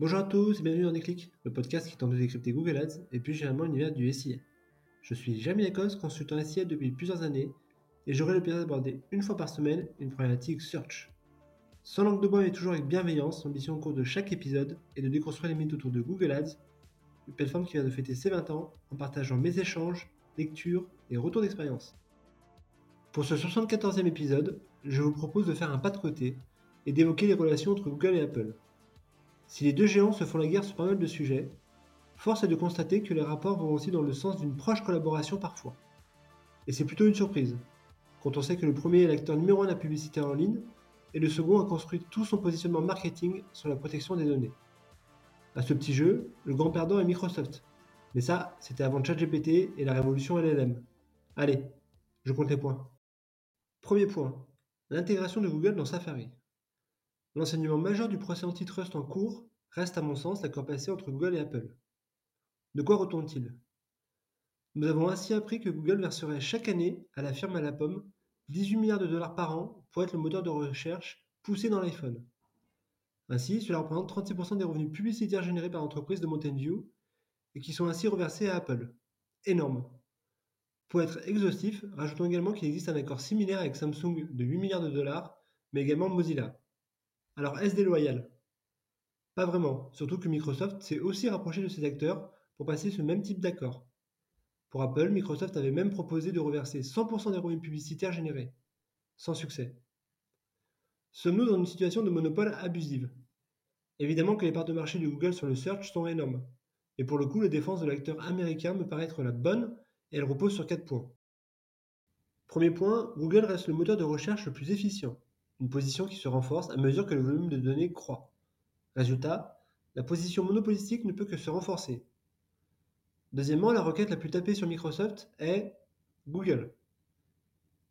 Bonjour à tous et bienvenue dans Déclic, le podcast qui tente de décrypter Google Ads et plus généralement l'univers du SIA. Je suis Jamie Lacoste, consultant SIA depuis plusieurs années et j'aurai le plaisir d'aborder une fois par semaine une problématique search. Sans langue de bois mais toujours avec bienveillance, l'ambition au cours de chaque épisode est de déconstruire les mythes autour de Google Ads, une plateforme qui vient de fêter ses 20 ans en partageant mes échanges, lectures et retours d'expérience. Pour ce 74e épisode, je vous propose de faire un pas de côté et d'évoquer les relations entre Google et Apple. Si les deux géants se font la guerre sur pas mal de sujets, force est de constater que les rapports vont aussi dans le sens d'une proche collaboration parfois. Et c'est plutôt une surprise, quand on sait que le premier est l'acteur numéro un de la publicité en ligne, et le second a construit tout son positionnement marketing sur la protection des données. À ce petit jeu, le grand perdant est Microsoft. Mais ça, c'était avant ChatGPT et la révolution LLM. Allez, je compte les points. Premier point, l'intégration de Google dans Safari. L'enseignement majeur du procès antitrust en cours reste à mon sens l'accord passé entre Google et Apple. De quoi retourne-t-il? Nous avons ainsi appris que Google verserait chaque année à la firme à la pomme 18 milliards de dollars par an pour être le moteur de recherche poussé dans l'iPhone. Ainsi, cela représente 36% des revenus publicitaires générés par l'entreprise de Mountain View et qui sont ainsi reversés à Apple. Énorme. Pour être exhaustif, rajoutons également qu'il existe un accord similaire avec Samsung de 8 milliards de dollars, mais également Mozilla. Alors est-ce déloyal? Pas vraiment, surtout que Microsoft s'est aussi rapproché de ces acteurs pour passer ce même type d'accord. Pour Apple, Microsoft avait même proposé de reverser 100% des revenus publicitaires générés. Sans succès. Sommes-nous dans une situation de monopole abusive? Évidemment que les parts de marché de Google sur le search sont énormes. Et pour le coup, la défense de l'acteur américain me paraît être la bonne et elle repose sur 4 points. Premier point, Google reste le moteur de recherche le plus efficient une position qui se renforce à mesure que le volume de données croît. Résultat, la position monopolistique ne peut que se renforcer. Deuxièmement, la requête la plus tapée sur Microsoft est Google.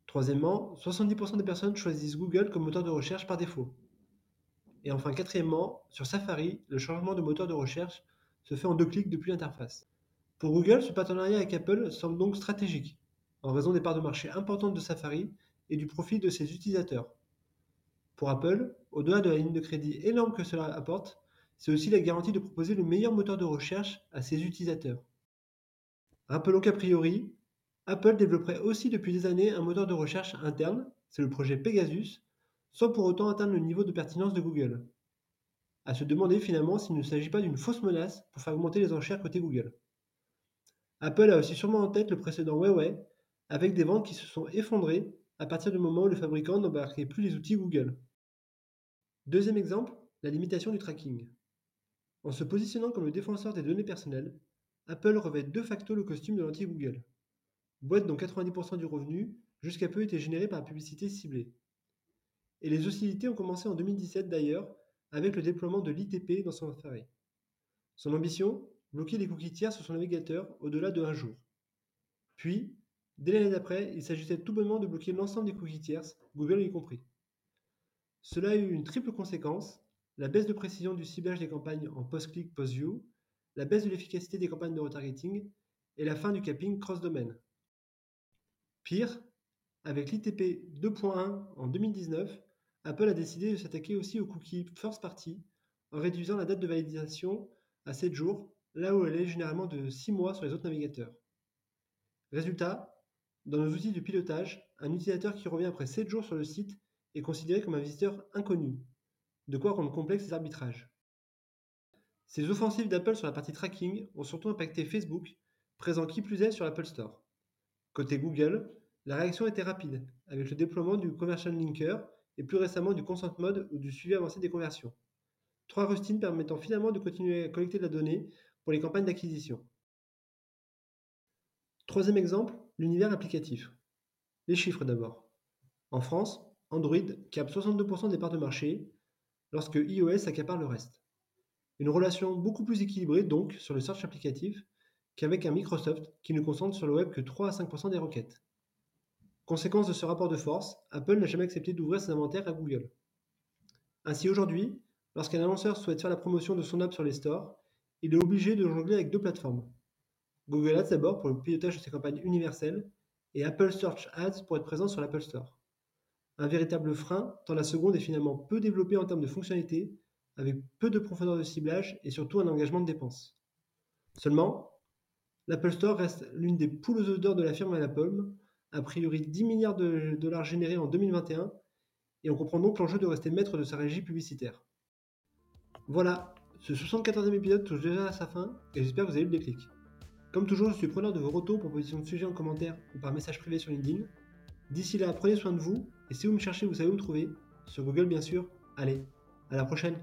Troisièmement, 70% des personnes choisissent Google comme moteur de recherche par défaut. Et enfin, quatrièmement, sur Safari, le changement de moteur de recherche se fait en deux clics depuis l'interface. Pour Google, ce partenariat avec Apple semble donc stratégique, en raison des parts de marché importantes de Safari et du profit de ses utilisateurs. Pour Apple, au-delà de la ligne de crédit énorme que cela apporte, c'est aussi la garantie de proposer le meilleur moteur de recherche à ses utilisateurs. Rappelons qu'a priori, Apple développerait aussi depuis des années un moteur de recherche interne, c'est le projet Pegasus, sans pour autant atteindre le niveau de pertinence de Google. À se demander finalement s'il ne s'agit pas d'une fausse menace pour faire augmenter les enchères côté Google. Apple a aussi sûrement en tête le précédent Huawei, avec des ventes qui se sont effondrées à partir du moment où le fabricant n'embarquait plus les outils Google. Deuxième exemple, la limitation du tracking. En se positionnant comme le défenseur des données personnelles, Apple revêt de facto le costume de l'anti-Google. Boîte dont 90% du revenu, jusqu'à peu, était généré par la publicité ciblée. Et les hostilités ont commencé en 2017 d'ailleurs, avec le déploiement de l'ITP dans son Safari. Son ambition Bloquer les cookies tiers sur son navigateur au-delà de un jour. Puis, dès l'année d'après, il s'agissait tout bonnement de bloquer l'ensemble des cookies tierces, Google y compris. Cela a eu une triple conséquence, la baisse de précision du ciblage des campagnes en post-click, post-view, la baisse de l'efficacité des campagnes de retargeting et la fin du capping cross-domaine. Pire, avec l'ITP 2.1 en 2019, Apple a décidé de s'attaquer aussi aux cookies first party en réduisant la date de validation à 7 jours, là où elle est généralement de 6 mois sur les autres navigateurs. Résultat, dans nos outils de pilotage, un utilisateur qui revient après 7 jours sur le site est considéré comme un visiteur inconnu, de quoi rendre complexe les arbitrages. Ces offensives d'Apple sur la partie tracking ont surtout impacté Facebook, présent qui plus est sur l'Apple Store. Côté Google, la réaction était rapide, avec le déploiement du Conversion Linker et plus récemment du Consent Mode ou du suivi avancé des conversions. Trois rustines permettant finalement de continuer à collecter de la donnée pour les campagnes d'acquisition. Troisième exemple, l'univers applicatif. Les chiffres d'abord. En France, Android capte 62% des parts de marché, lorsque iOS accapare le reste. Une relation beaucoup plus équilibrée donc sur le search applicatif qu'avec un Microsoft qui ne concentre sur le web que 3 à 5% des requêtes. Conséquence de ce rapport de force, Apple n'a jamais accepté d'ouvrir ses inventaires à Google. Ainsi aujourd'hui, lorsqu'un annonceur souhaite faire la promotion de son app sur les stores, il est obligé de jongler avec deux plateformes. Google Ads d'abord pour le pilotage de ses campagnes universelles et Apple Search Ads pour être présent sur l'Apple Store un véritable frein, tant la seconde est finalement peu développée en termes de fonctionnalités, avec peu de profondeur de ciblage et surtout un engagement de dépenses. Seulement, l'Apple Store reste l'une des poules aux odeurs de la firme à la pomme, a priori 10 milliards de dollars générés en 2021, et on comprend donc l'enjeu de rester maître de sa régie publicitaire. Voilà, ce 74e épisode touche déjà à sa fin, et j'espère que vous avez eu le déclic. Comme toujours, je suis preneur de vos retours, propositions de sujets en commentaire ou par message privé sur LinkedIn. D'ici là, prenez soin de vous, et si vous me cherchez, vous savez où me trouver? Sur Google, bien sûr. Allez, à la prochaine